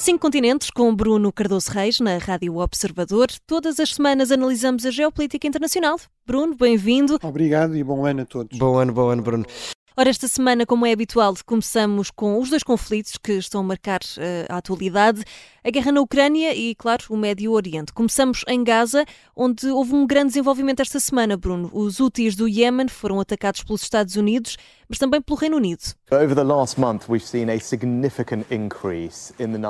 Cinco continentes com Bruno Cardoso Reis na Rádio Observador. Todas as semanas analisamos a geopolítica internacional. Bruno, bem-vindo. Obrigado e bom ano a todos. Bom ano, bom ano, Bruno. Ora, esta semana, como é habitual, começamos com os dois conflitos que estão a marcar uh, a atualidade: a guerra na Ucrânia e, claro, o Médio Oriente. Começamos em Gaza, onde houve um grande desenvolvimento esta semana, Bruno. Os Houthis do Iémen foram atacados pelos Estados Unidos, mas também pelo Reino Unido.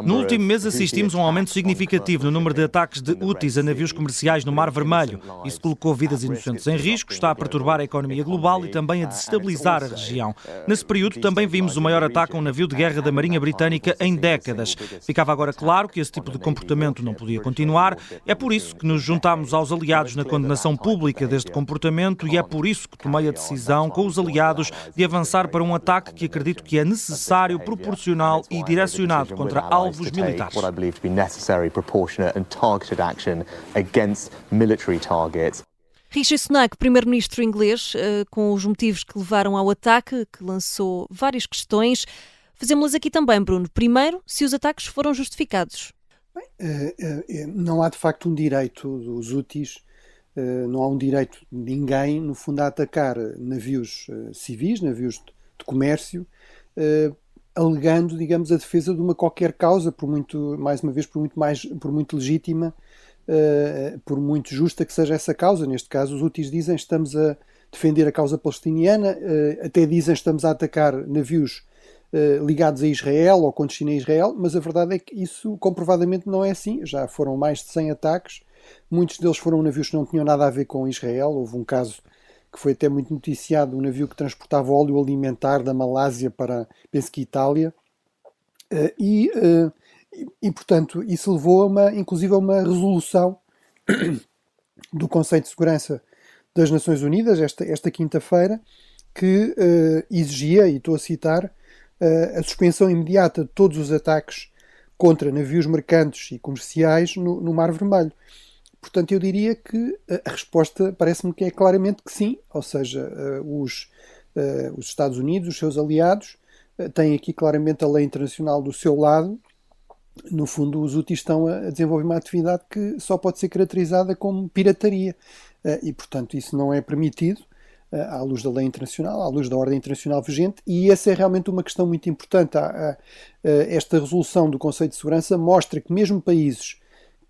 No último mês assistimos a um aumento significativo no número de ataques de Houthis a navios comerciais no Mar Vermelho. Isso colocou vidas inocentes em risco, está a perturbar a economia global e também a desestabilizar a região. Nesse período também vimos o maior ataque a um navio de guerra da Marinha Britânica em décadas. Ficava agora claro que esse tipo de comportamento não podia continuar. É por isso que nos juntámos aos aliados na condenação pública deste comportamento e é por isso que tomei a decisão com os aliados de avançar para um ataque que acredito que é necessário, proporcional e direcionado contra alvos militares. Rishi Sunak, primeiro-ministro inglês, eh, com os motivos que levaram ao ataque, que lançou várias questões. Fazemos-las aqui também, Bruno. Primeiro, se os ataques foram justificados. Bem, eh, eh, não há de facto um direito dos úteis eh, não há um direito de ninguém, no fundo, a atacar navios eh, civis, navios de comércio, eh, alegando, digamos, a defesa de uma qualquer causa, por muito, mais uma vez, por muito, mais, por muito legítima, por muito justa que seja essa causa. Neste caso, os úteis dizem estamos a defender a causa palestiniana, até dizem estamos a atacar navios ligados a Israel ou com destino a Israel, mas a verdade é que isso comprovadamente não é assim. Já foram mais de 100 ataques Muitos deles foram navios que não tinham nada a ver com Israel. Houve um caso que foi até muito noticiado, um navio que transportava óleo alimentar da Malásia para, penso que Itália. Uh, e, e, e, portanto, isso levou a uma, inclusive a uma resolução do Conselho de Segurança das Nações Unidas, esta, esta quinta-feira, que uh, exigia, e estou a citar, a suspensão imediata de todos os ataques contra navios mercantes e comerciais no, no Mar Vermelho. Portanto, eu diria que a resposta parece-me que é claramente que sim, ou seja, eh, os, eh, os Estados Unidos, os seus aliados, eh, têm aqui claramente a lei internacional do seu lado. No fundo, os úteis estão a desenvolver uma atividade que só pode ser caracterizada como pirataria e, portanto, isso não é permitido à luz da lei internacional, à luz da ordem internacional vigente, e essa é realmente uma questão muito importante. Esta resolução do Conselho de Segurança mostra que mesmo países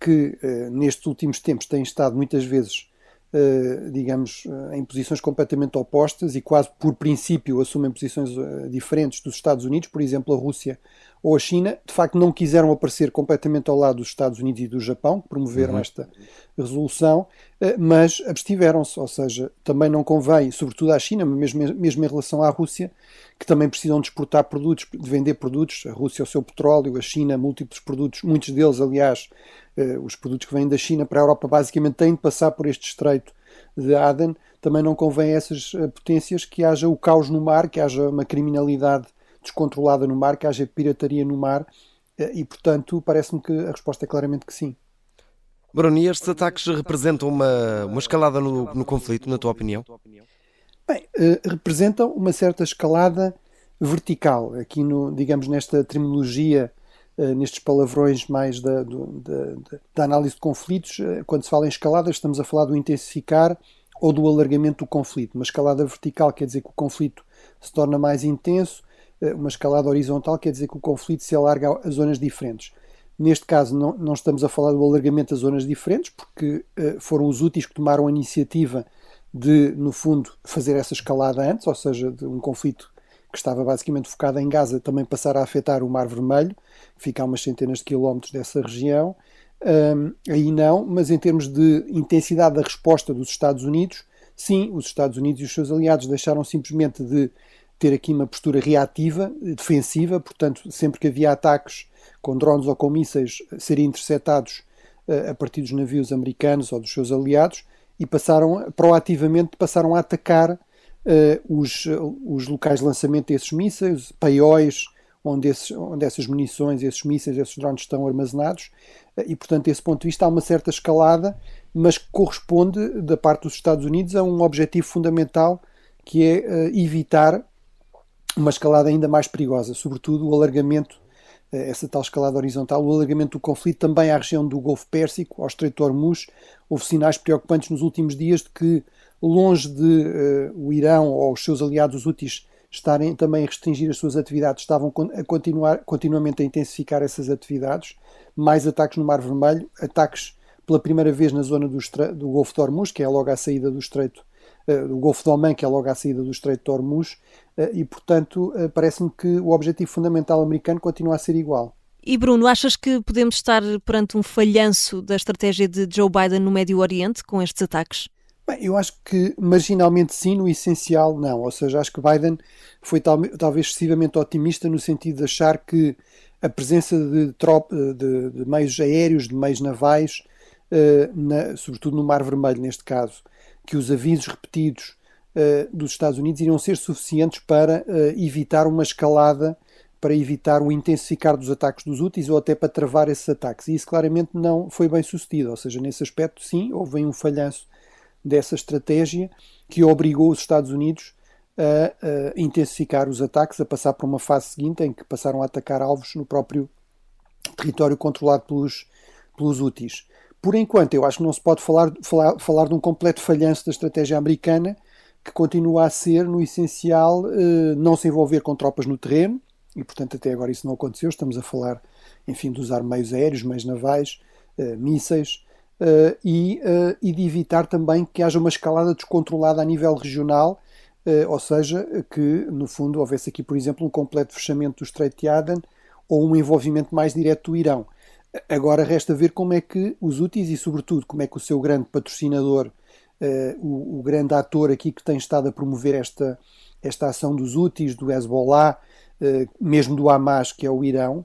que uh, nestes últimos tempos têm estado muitas vezes, uh, digamos, em posições completamente opostas e quase por princípio assumem posições diferentes dos Estados Unidos, por exemplo, a Rússia ou a China, de facto não quiseram aparecer completamente ao lado dos Estados Unidos e do Japão, que promoveram uhum. esta resolução, mas abstiveram-se, ou seja, também não convém, sobretudo à China, mas mesmo, mesmo em relação à Rússia, que também precisam de exportar produtos, de vender produtos, a Rússia o seu petróleo, a China múltiplos produtos, muitos deles, aliás, eh, os produtos que vêm da China para a Europa basicamente têm de passar por este estreito de Aden. Também não convém a essas eh, potências que haja o caos no mar, que haja uma criminalidade descontrolada no mar, que haja pirataria no mar eh, e, portanto, parece-me que a resposta é claramente que sim. Bruno, e estes ataques representam uma, uma escalada no, no conflito, na tua opinião? Bem, representam uma certa escalada vertical, aqui no, digamos, nesta terminologia eh, nestes palavrões mais da, do, da, da, análise de conflitos, quando se fala em escalada, estamos a falar do intensificar ou do alargamento do conflito. Uma escalada vertical quer dizer que o conflito se torna mais intenso, uma escalada horizontal quer dizer que o conflito se alarga a zonas diferentes. Neste caso, não, não estamos a falar do alargamento a zonas diferentes, porque foram os úteis que tomaram a iniciativa de, no fundo, fazer essa escalada antes, ou seja, de um conflito que estava basicamente focada em Gaza, também passar a afetar o Mar Vermelho, fica a umas centenas de quilómetros dessa região. Um, aí não, mas em termos de intensidade da resposta dos Estados Unidos, sim, os Estados Unidos e os seus aliados deixaram simplesmente de ter aqui uma postura reativa, defensiva, portanto, sempre que havia ataques com drones ou com mísseis, seriam interceptados uh, a partir dos navios americanos ou dos seus aliados e passaram proativamente passaram a atacar uh, os, os locais de lançamento desses mísseis, paióis, onde, esses, onde essas munições, esses mísseis, esses drones estão armazenados, uh, e portanto, desse ponto de vista, há uma certa escalada, mas que corresponde, da parte dos Estados Unidos, a um objetivo fundamental que é uh, evitar uma escalada ainda mais perigosa, sobretudo o alargamento essa tal escalada horizontal, o alargamento do conflito também à região do Golfo Pérsico, ao Estreito de Hormuz. Houve sinais preocupantes nos últimos dias de que, longe de uh, o Irão ou os seus aliados os úteis estarem também a restringir as suas atividades, estavam a continuar continuamente a intensificar essas atividades. Mais ataques no Mar Vermelho, ataques pela primeira vez na zona do, do Golfo de Hormuz, que é logo à saída do Estreito uh, do Golfo de Oman, que é logo à saída do Estreito de Hormuz, uh, e portanto parece-me que o objetivo fundamental americano continua a ser igual. E Bruno, achas que podemos estar perante um falhanço da estratégia de Joe Biden no Médio Oriente com estes ataques? Bem, eu acho que marginalmente sim, no essencial não. Ou seja, acho que Biden foi tal, talvez excessivamente otimista no sentido de achar que a presença de, de, de meios aéreos, de meios navais, na, sobretudo no Mar Vermelho neste caso, que os avisos repetidos uh, dos Estados Unidos iriam ser suficientes para uh, evitar uma escalada para evitar o intensificar dos ataques dos úteis ou até para travar esses ataques. E isso claramente não foi bem sucedido. Ou seja, nesse aspecto, sim, houve um falhanço dessa estratégia que obrigou os Estados Unidos a, a, intensificar os ataques, a passar para uma fase seguinte em que passaram a atacar alvos no próprio território controlado pelos, pelos úteis. Por enquanto, eu acho que não se pode falar, falar, falar de um completo falhanço da estratégia americana, que continua a ser, no essencial, eh, não se envolver com tropas no terreno, e portanto até agora isso não aconteceu. Estamos a falar, enfim, de usar meios aéreos, meios navais, uh, mísseis uh, e, uh, e, de evitar também que haja uma escalada descontrolada a nível regional, ou seja, que no fundo houvesse aqui, por exemplo, um completo fechamento do Estreito de Aden ou um envolvimento mais direto do Irão. Agora resta ver como é que os úteis e, sobretudo, como é que o seu grande patrocinador, o, o grande ator aqui que tem estado a promover esta, esta ação dos úteis, do Hezbollah, eh, mesmo do Hamas, que é o Irão,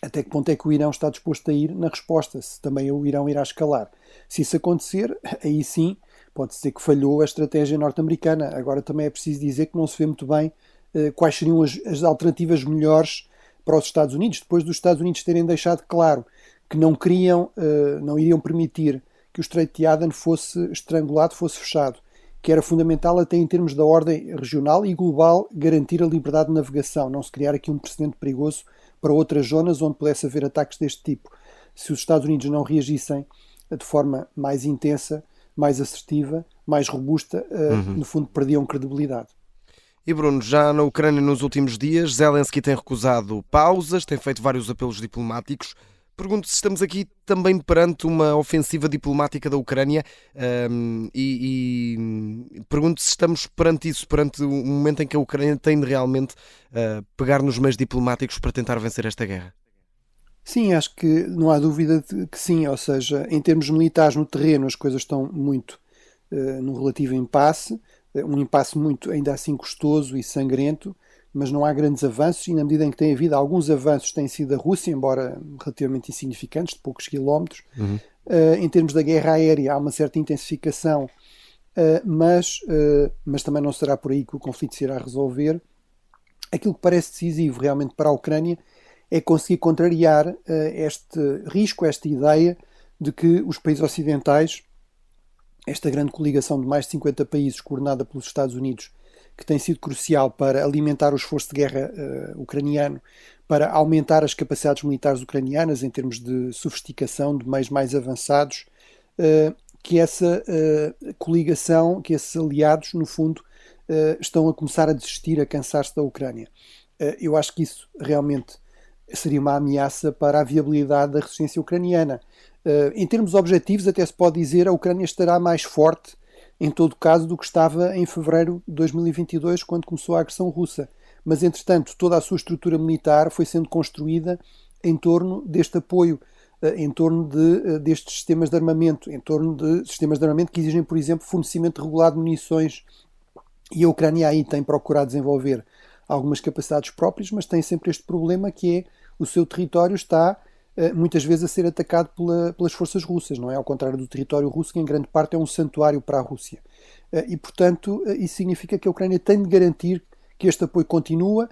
até que ponto é que o Irão está disposto a ir na resposta, se também o Irão irá escalar. Se isso acontecer, aí sim pode ser que falhou a estratégia norte-americana. Agora também é preciso dizer que não se vê muito bem uh, quais seriam as, as, alternativas melhores para os Estados Unidos, depois dos Estados Unidos terem deixado claro que não queriam, uh, não iriam permitir que o Estreito de Aden fosse estrangulado, fosse fechado que era fundamental até em termos da ordem regional e global garantir a liberdade de navegação, não se criar aqui um precedente perigoso para outras zonas onde pudesse haver ataques deste tipo. Se os Estados Unidos não reagissem de forma mais intensa, mais assertiva, mais robusta, eh, uhum. no fundo perdiam credibilidade. E Bruno, já na Ucrânia nos últimos dias, Zelensky tem recusado pausas, tem feito vários apelos diplomáticos. Pergunto se estamos aqui também perante uma ofensiva diplomática da Ucrânia um, e, e, pergunto se estamos perante isso, perante um momento em que a Ucrânia tem de realmente uh, pegar nos meios diplomáticos para tentar vencer esta guerra. Sim, acho que não há dúvida de que sim, ou seja, em termos militares no terreno as coisas estão muito uh, num relativo impasse, um impasse muito ainda assim custoso e sangrento, mas não há grandes avanços e na medida em que tem havido alguns avanços têm sido da Rússia, embora relativamente insignificantes, de poucos quilómetros. Uhum. Uh, em termos da guerra aérea há uma certa intensificação, uh, mas, uh, mas também não será por aí que o conflito se irá resolver. Aquilo que parece decisivo realmente para a Ucrânia é conseguir contrariar este risco, esta ideia de que os países ocidentais, esta grande coligação de mais de 50 países coordenada pelos Estados Unidos, que tem sido crucial para alimentar o esforço de guerra uh, ucraniano, para aumentar as capacidades militares ucranianas em termos de sofisticação, de meios mais avançados, uh, que essa uh, coligação, que esses aliados, no fundo, estão a começar a desistir, a cansar-se da Ucrânia. eu acho que isso realmente seria uma ameaça para a viabilidade da resistência ucraniana. Em termos objetivos, até se pode dizer a Ucrânia estará mais forte em todo caso, do que estava em fevereiro de 2022, quando começou a agressão russa. Mas, entretanto, toda a sua estrutura militar foi sendo construída em torno deste apoio, eh, em torno de, eh, destes sistemas de armamento, em torno de sistemas de armamento que exigem, por exemplo, fornecimento regulado de munições. E a Ucrânia aí tem procurado desenvolver algumas capacidades próprias, mas tem sempre este problema que é o seu território está eh, muitas vezes a ser atacado pela, pelas forças russas, não é? Ao contrário do território russo, que em grande parte é um santuário para a Rússia. Eh, e, portanto, eh, isso significa que a Ucrânia tem de garantir que este apoio continua.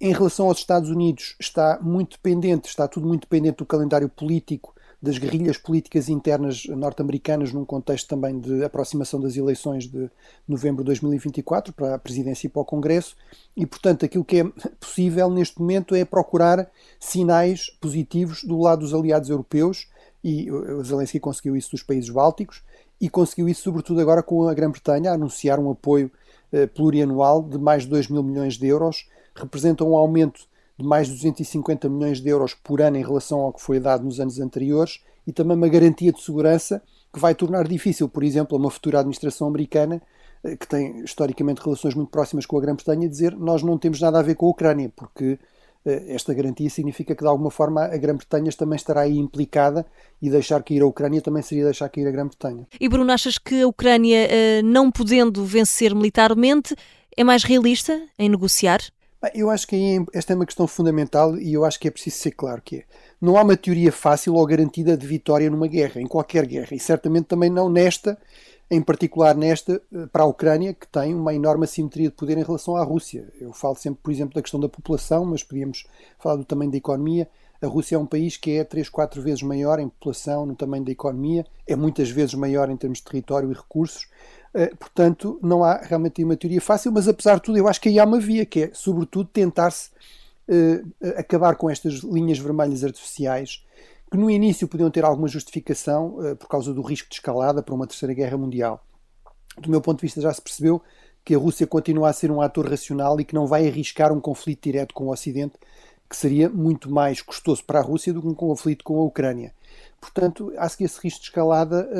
Em relação aos Estados Unidos, está muito dependente, está tudo muito dependente do calendário político das guerrilhas políticas internas norte-americanas num contexto também de aproximação das eleições de novembro de 2024 para a presidência e para o Congresso. E, portanto, aquilo que é possível neste momento é procurar sinais positivos do lado dos aliados europeus. E o Zelensky conseguiu isso dos países bálticos e conseguiu isso sobretudo agora com a Grã-Bretanha a anunciar um apoio eh, plurianual de mais de 2 mil milhões de euros, representa um aumento de mais de 250 milhões de euros por ano em relação ao que foi dado nos anos anteriores e também uma garantia de segurança que vai tornar difícil, por exemplo, a uma futura administração americana eh, que tem historicamente relações muito próximas com a Grã-Bretanha dizer nós não temos nada a ver com a Ucrânia, porque eh, esta garantia significa que de alguma forma a Grã-Bretanha também estará aí implicada e deixar cair a Ucrânia também seria deixar cair a Grã-Bretanha. E Bruno, achas que a Ucrânia, eh, não podendo vencer militarmente, é mais realista em negociar? Eu acho que esta é uma questão fundamental e eu acho que é preciso ser claro que é. Não há uma teoria fácil ou garantida de vitória numa guerra, em qualquer guerra, e certamente também não nesta, em particular nesta, eh, para a Ucrânia, que tem uma enorme assimetria de poder em relação à Rússia. Eu falo sempre, por exemplo, da questão da população, mas podíamos falar do tamanho da economia. A Rússia é um país que é 3, 4 vezes maior em população, no tamanho da economia, é muitas vezes maior em termos de território e recursos, portanto, não há realmente uma teoria fácil, mas apesar de tudo, eu acho que aí há uma via, que é, sobretudo, tentar-se uh, acabar com estas linhas vermelhas artificiais, que no início podiam ter alguma justificação uh, por causa do risco de escalada para uma terceira guerra mundial. Do meu ponto de vista, já se percebeu que a Rússia continua a ser um ator racional e que não vai arriscar um conflito direto com o Ocidente, que seria muito mais custoso para a Rússia do que um conflito com a Ucrânia. Portanto, acho que esse risco de escalada,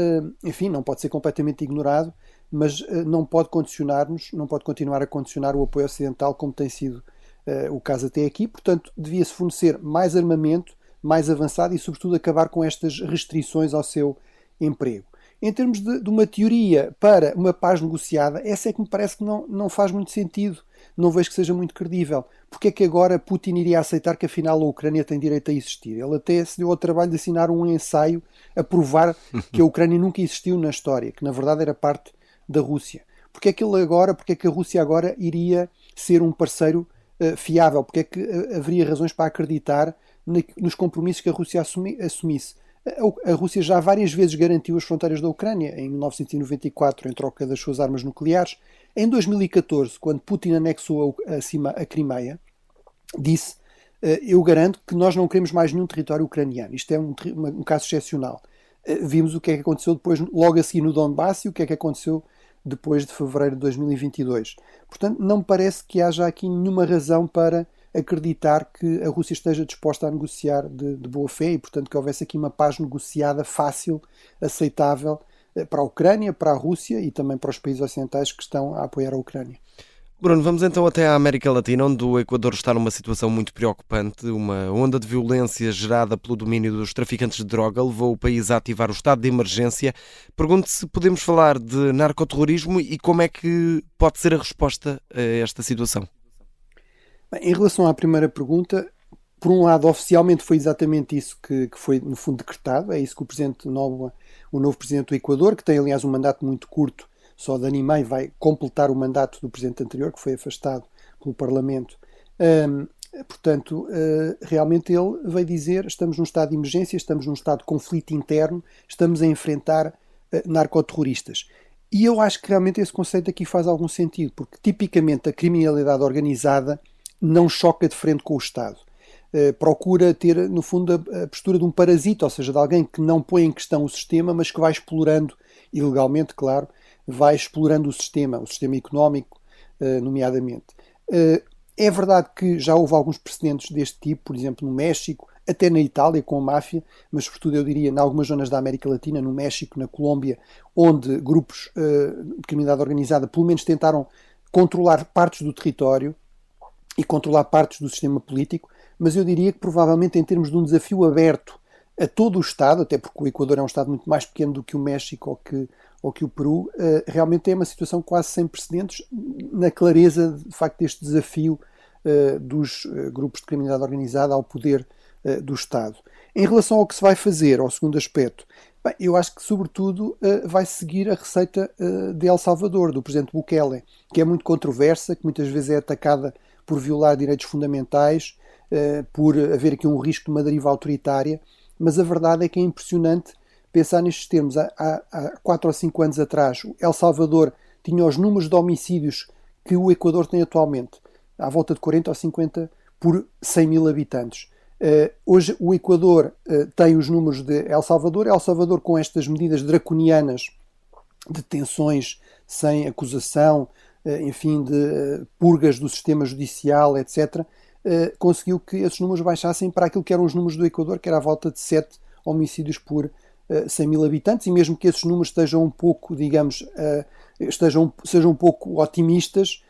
enfim, não pode ser completamente ignorado mas uh, não pode condicionar-nos, não pode continuar a condicionar o apoio ocidental como tem sido uh, o caso até aqui. Portanto, devia-se fornecer mais armamento, mais avançado e, sobretudo, acabar com estas restrições ao seu emprego. Em termos de, de, uma teoria para uma paz negociada, essa é que me parece que não, não faz muito sentido. Não vejo que seja muito credível. Porque é que agora Putin iria aceitar que afinal a Ucrânia tem direito a existir? Ele até se deu ao trabalho de assinar um ensaio a provar que a Ucrânia nunca existiu na história, que na verdade era parte da Rússia. Porque é que ele agora, porque é que a Rússia agora iria ser um parceiro uh, fiável? Porque é que uh, haveria razões para acreditar na, nos compromissos que a Rússia assumi, assumisse? A, Rússia já várias vezes garantiu as fronteiras da Ucrânia, em 1994, em troca das suas armas nucleares. Em 2014, quando Putin anexou a, a, Crimeia, disse: uh, Eu garanto que nós não queremos mais nenhum território ucraniano. Isto é um, um caso excepcional. Vimos o que é que aconteceu depois, logo a seguir no Donbass, e o que é que aconteceu depois de fevereiro de 2022. Portanto, não parece que haja aqui nenhuma razão para acreditar que a Rússia esteja disposta a negociar de, de boa fé e, portanto, que houvesse aqui uma paz negociada fácil, aceitável eh, para a Ucrânia, para a Rússia e também para os países ocidentais que estão a apoiar a Ucrânia. Bruno, vamos então até à América Latina, onde o Equador está numa situação muito preocupante. Uma onda de violência gerada pelo domínio dos traficantes de droga levou o país a ativar o estado de emergência. Pergunto se podemos falar de narcoterrorismo e como é que pode ser a resposta a esta situação. Bem, em relação à primeira pergunta, por um lado, oficialmente foi exatamente isso que, que foi, no fundo, decretado. É isso que o presidente novo, o novo presidente do Equador, que tem, aliás, um mandato muito curto, só meio vai completar o mandato do presidente anterior, que foi afastado pelo Parlamento. Um, portanto, uh, realmente ele veio dizer: estamos num estado de emergência, estamos num estado de conflito interno, estamos a enfrentar uh, narcoterroristas. E eu acho que realmente esse conceito aqui faz algum sentido, porque tipicamente a criminalidade organizada não choca de frente com o Estado. Uh, procura ter, no fundo, a, postura de um parasita, ou seja, de alguém que não põe em questão o sistema, mas que vai explorando, ilegalmente, claro, vai explorando o sistema, o sistema económico, eh, nomeadamente. Eh, é verdade que já houve alguns precedentes deste tipo, por exemplo, no México, até na Itália com a máfia, mas sobretudo eu diria em algumas zonas da América Latina, no México, na Colômbia, onde grupos eh, de criminalidade organizada pelo menos tentaram controlar partes do território e controlar partes do sistema político, mas eu diria que provavelmente em termos de um desafio aberto a todo o Estado, até porque o Equador é um Estado muito mais pequeno do que o México ou que, ou que o Peru, uh, realmente é uma situação quase sem precedentes na clareza, de facto, deste desafio uh, dos uh, grupos de criminalidade organizada ao poder do Estado. Em relação ao que se vai fazer, ao segundo aspecto, bem, eu acho que, sobretudo, vai seguir a receita de El Salvador, do presidente Bukele, que é muito controversa, que muitas vezes é atacada por violar direitos fundamentais, por haver aqui um risco de uma deriva autoritária, mas a verdade é que é impressionante pensar nestes termos. Há, há, há 4 ou 5 anos atrás, El Salvador tinha os números de homicídios que o Equador tem atualmente, à volta de 40 ou 50 por 100 mil habitantes. Uh, hoje o Equador uh, tem os números de El Salvador. El Salvador, com estas medidas draconianas de detenções sem acusação, uh, enfim, de purgas do sistema judicial, etc., conseguiu que esses números baixassem para aquilo que eram os números do Equador, que era à volta de 7 homicídios por 100 mil habitantes, e mesmo que esses números estejam um pouco, digamos, estejam, sejam um pouco otimistas,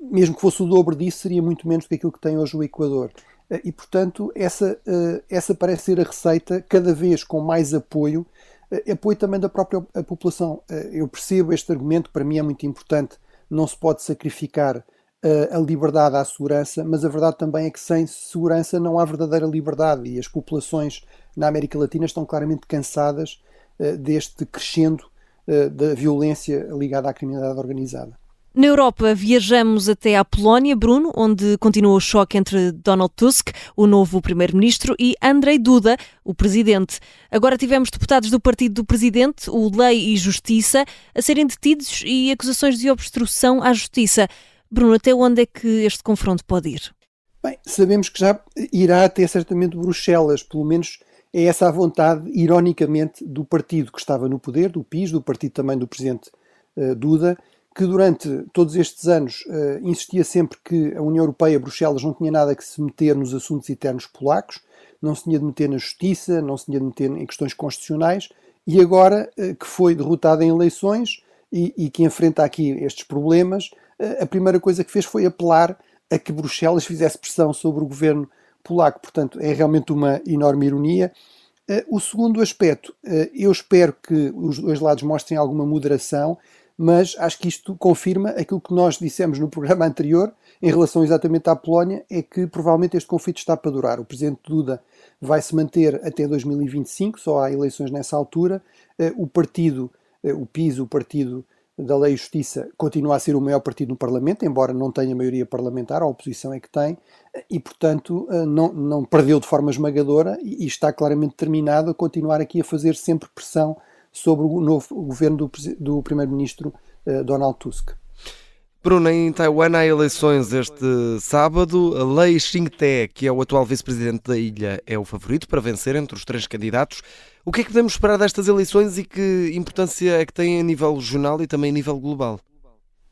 mesmo que fosse o dobro disso, seria muito menos do que aquilo que tem hoje o Equador. Eh, e, portanto, essa, eh, essa parece ser a receita, cada vez com mais apoio, eh, apoio também da própria população. Eu percebo este argumento, para mim é muito importante, não se pode sacrificar a liberdade à segurança, mas a verdade também é que sem segurança não há verdadeira liberdade e as populações na América Latina estão claramente cansadas deste crescendo da violência ligada à criminalidade organizada. Na Europa, viajamos até à Polónia, Bruno, onde continua o choque entre Donald Tusk, o novo primeiro-ministro, e Andrei Duda, o presidente. Agora tivemos deputados do partido do presidente, o Lei e Justiça, a serem detidos e acusações de obstrução à justiça. Bruno, até onde é que este confronto pode ir? Bem, sabemos que já irá até certamente Bruxelas, pelo menos é essa a vontade, ironicamente, do partido que estava no poder, do PIS, do partido também do presidente uh, Duda, que durante todos estes anos uh, insistia sempre que a União Europeia, Bruxelas, não tinha nada que se meter nos assuntos internos polacos, não se tinha de meter na justiça, não se tinha de meter em questões constitucionais, e agora uh, que foi derrotada em eleições e, e, que enfrenta aqui estes problemas, a primeira coisa que fez foi apelar a que Bruxelas fizesse pressão sobre o governo polaco. Portanto, é realmente uma enorme ironia. o segundo aspecto, eu espero que os dois lados mostrem alguma moderação mas acho que isto confirma aquilo que nós dissemos no programa anterior em relação exatamente à Polónia, é que provavelmente este conflito está para durar. O presidente Duda vai se manter até 2025, só há eleições nessa altura. O partido, o PIS, o partido da Lei e Justiça, continua a ser o maior partido no Parlamento, embora não tenha maioria parlamentar, a oposição é que tem, e portanto eh, não, não perdeu de forma esmagadora e está claramente determinado a continuar aqui a fazer sempre pressão sobre o novo governo do, do primeiro-ministro uh, Donald Tusk. Bruno, em Taiwan há eleições este sábado. Lei Xing-Te, que é o atual vice-presidente da ilha, é o favorito para vencer entre os três candidatos. O que é que podemos esperar destas eleições e que importância é que têm a nível regional e também a nível global?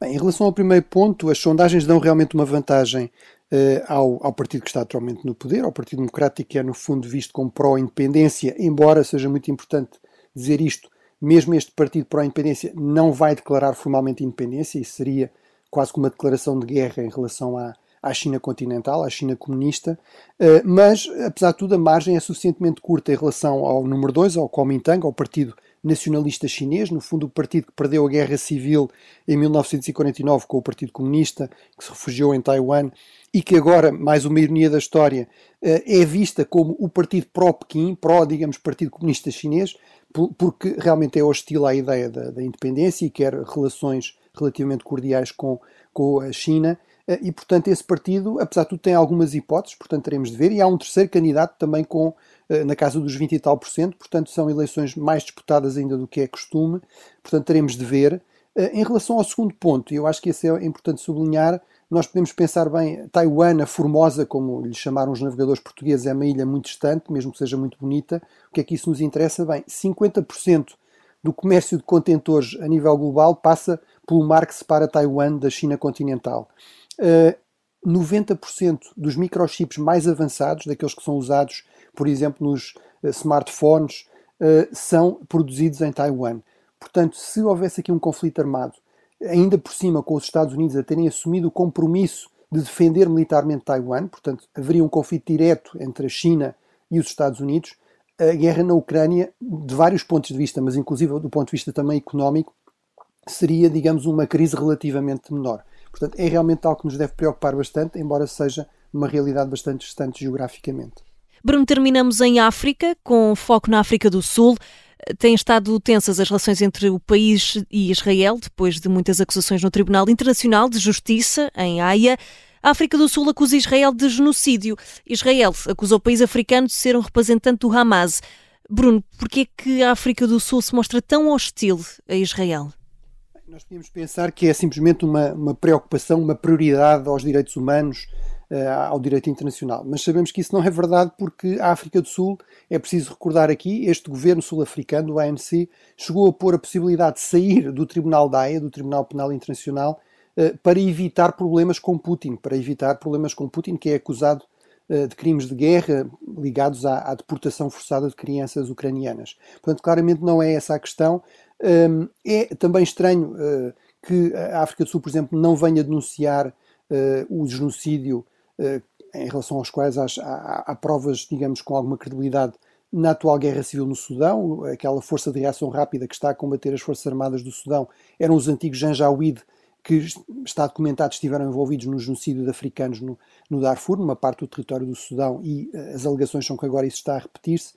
Bem, em relação ao primeiro ponto, as sondagens dão realmente uma vantagem uh, ao, ao, partido que está atualmente no poder, ao Partido Democrático, que é no fundo visto como pró-independência, embora seja muito importante dizer isto, mesmo este partido pró-independência não vai declarar formalmente independência, isso seria quase como uma declaração de guerra em relação à, à China continental, à China comunista, uh, mas, apesar de tudo, a margem é suficientemente curta em relação ao número 2, ao Kuomintang, ao Partido Nacionalista Chinês, no fundo o partido que perdeu a guerra civil em 1949 com o Partido Comunista, que se refugiou em Taiwan e que agora, mais uma ironia da história, uh, é vista como o partido pró-Pequim, pró, digamos, Partido Comunista Chinês, porque realmente é hostil à ideia da, da, independência e quer relações relativamente cordiais com, com a China. Eh, e, portanto, esse partido, apesar de tudo, tem algumas hipóteses, portanto, teremos de ver. E há um terceiro candidato também com, eh, na casa dos 20 e tal por cento, portanto, são eleições mais disputadas ainda do que é costume, portanto, teremos de ver. Eh, em relação ao segundo ponto, e eu acho que esse é importante sublinhar, nós podemos pensar bem, Taiwan, a Formosa, como lhe chamaram os navegadores portugueses, é uma ilha muito distante, mesmo que seja muito bonita. O que é que isso nos interessa? Bem, 50% do comércio de contentores a nível global passa pelo que separa Taiwan da China continental. Uh, 90% dos microchips mais avançados, daqueles que são usados, por exemplo, nos uh, smartphones, uh, são produzidos em Taiwan. Portanto, se houvesse aqui um conflito armado ainda por cima com os Estados Unidos a terem assumido o compromisso de defender militarmente Taiwan, portanto haveria um conflito direto entre a China e os Estados Unidos, a guerra na Ucrânia, de vários pontos de vista, mas inclusive do ponto de vista também económico, seria, digamos, uma crise relativamente menor. Portanto, é realmente algo que nos deve preocupar bastante, embora seja uma realidade bastante distante geograficamente. Bruno, terminamos em África, com foco na África do Sul. Têm estado tensas as relações entre o país e Israel, depois de muitas acusações no Tribunal Internacional de Justiça, em Haia. A África do Sul acusa Israel de genocídio. Israel acusa o país africano de ser um representante do Hamas. Bruno, por que é que a África do Sul se mostra tão hostil a Israel? Nós podemos pensar que é simplesmente uma, uma preocupação, uma prioridade aos direitos humanos, uh, ao direito internacional. Mas sabemos que isso não é verdade porque a África do Sul, é preciso recordar aqui, este governo sul-africano, o ANC, chegou a pôr a possibilidade de sair do Tribunal da Haia, do Tribunal Penal Internacional, uh, para evitar problemas com Putin, para evitar problemas com Putin, que é acusado uh, de crimes de guerra ligados à, à, deportação forçada de crianças ucranianas. Portanto, claramente não é essa a questão. Um, é também estranho que a África do Sul, por exemplo, não venha denunciar o genocídio eh, em relação aos quais há, há, há, provas, digamos, com alguma credibilidade na atual guerra civil no Sudão, aquela força de reação rápida que está a combater as Forças Armadas do Sudão, eram os antigos Janjaweed, que está documentado estiveram envolvidos no genocídio de africanos no, no Darfur, numa parte do território do Sudão, e as alegações são que agora isso está a repetir-se.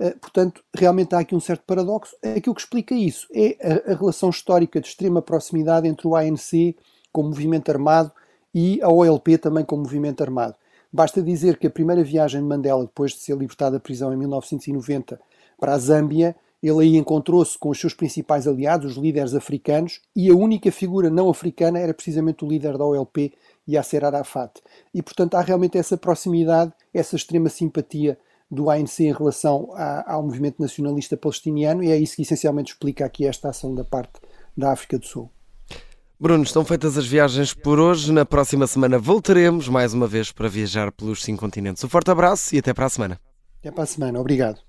Uh, portanto, realmente há aqui um certo paradoxo. Aquilo que explica isso é a, a relação histórica de extrema proximidade entre o ANC como movimento armado e a OLP também como movimento armado. Basta dizer que a primeira viagem de Mandela, depois de ser libertado da prisão em 1990 para a Zâmbia, ele aí encontrou-se com os seus principais aliados, os líderes africanos, e a única figura não africana era precisamente o líder da OLP, Yasser Arafat. E, portanto, há realmente essa proximidade, essa extrema simpatia do ANC em relação ao movimento nacionalista palestiniano, e é isso que essencialmente explica aqui esta ação da parte da África do Sul. Bruno, estão feitas as viagens por hoje. Na próxima semana voltaremos mais uma vez para viajar pelos cinco continentes. Um forte abraço e até para a semana. Até para a semana. Obrigado.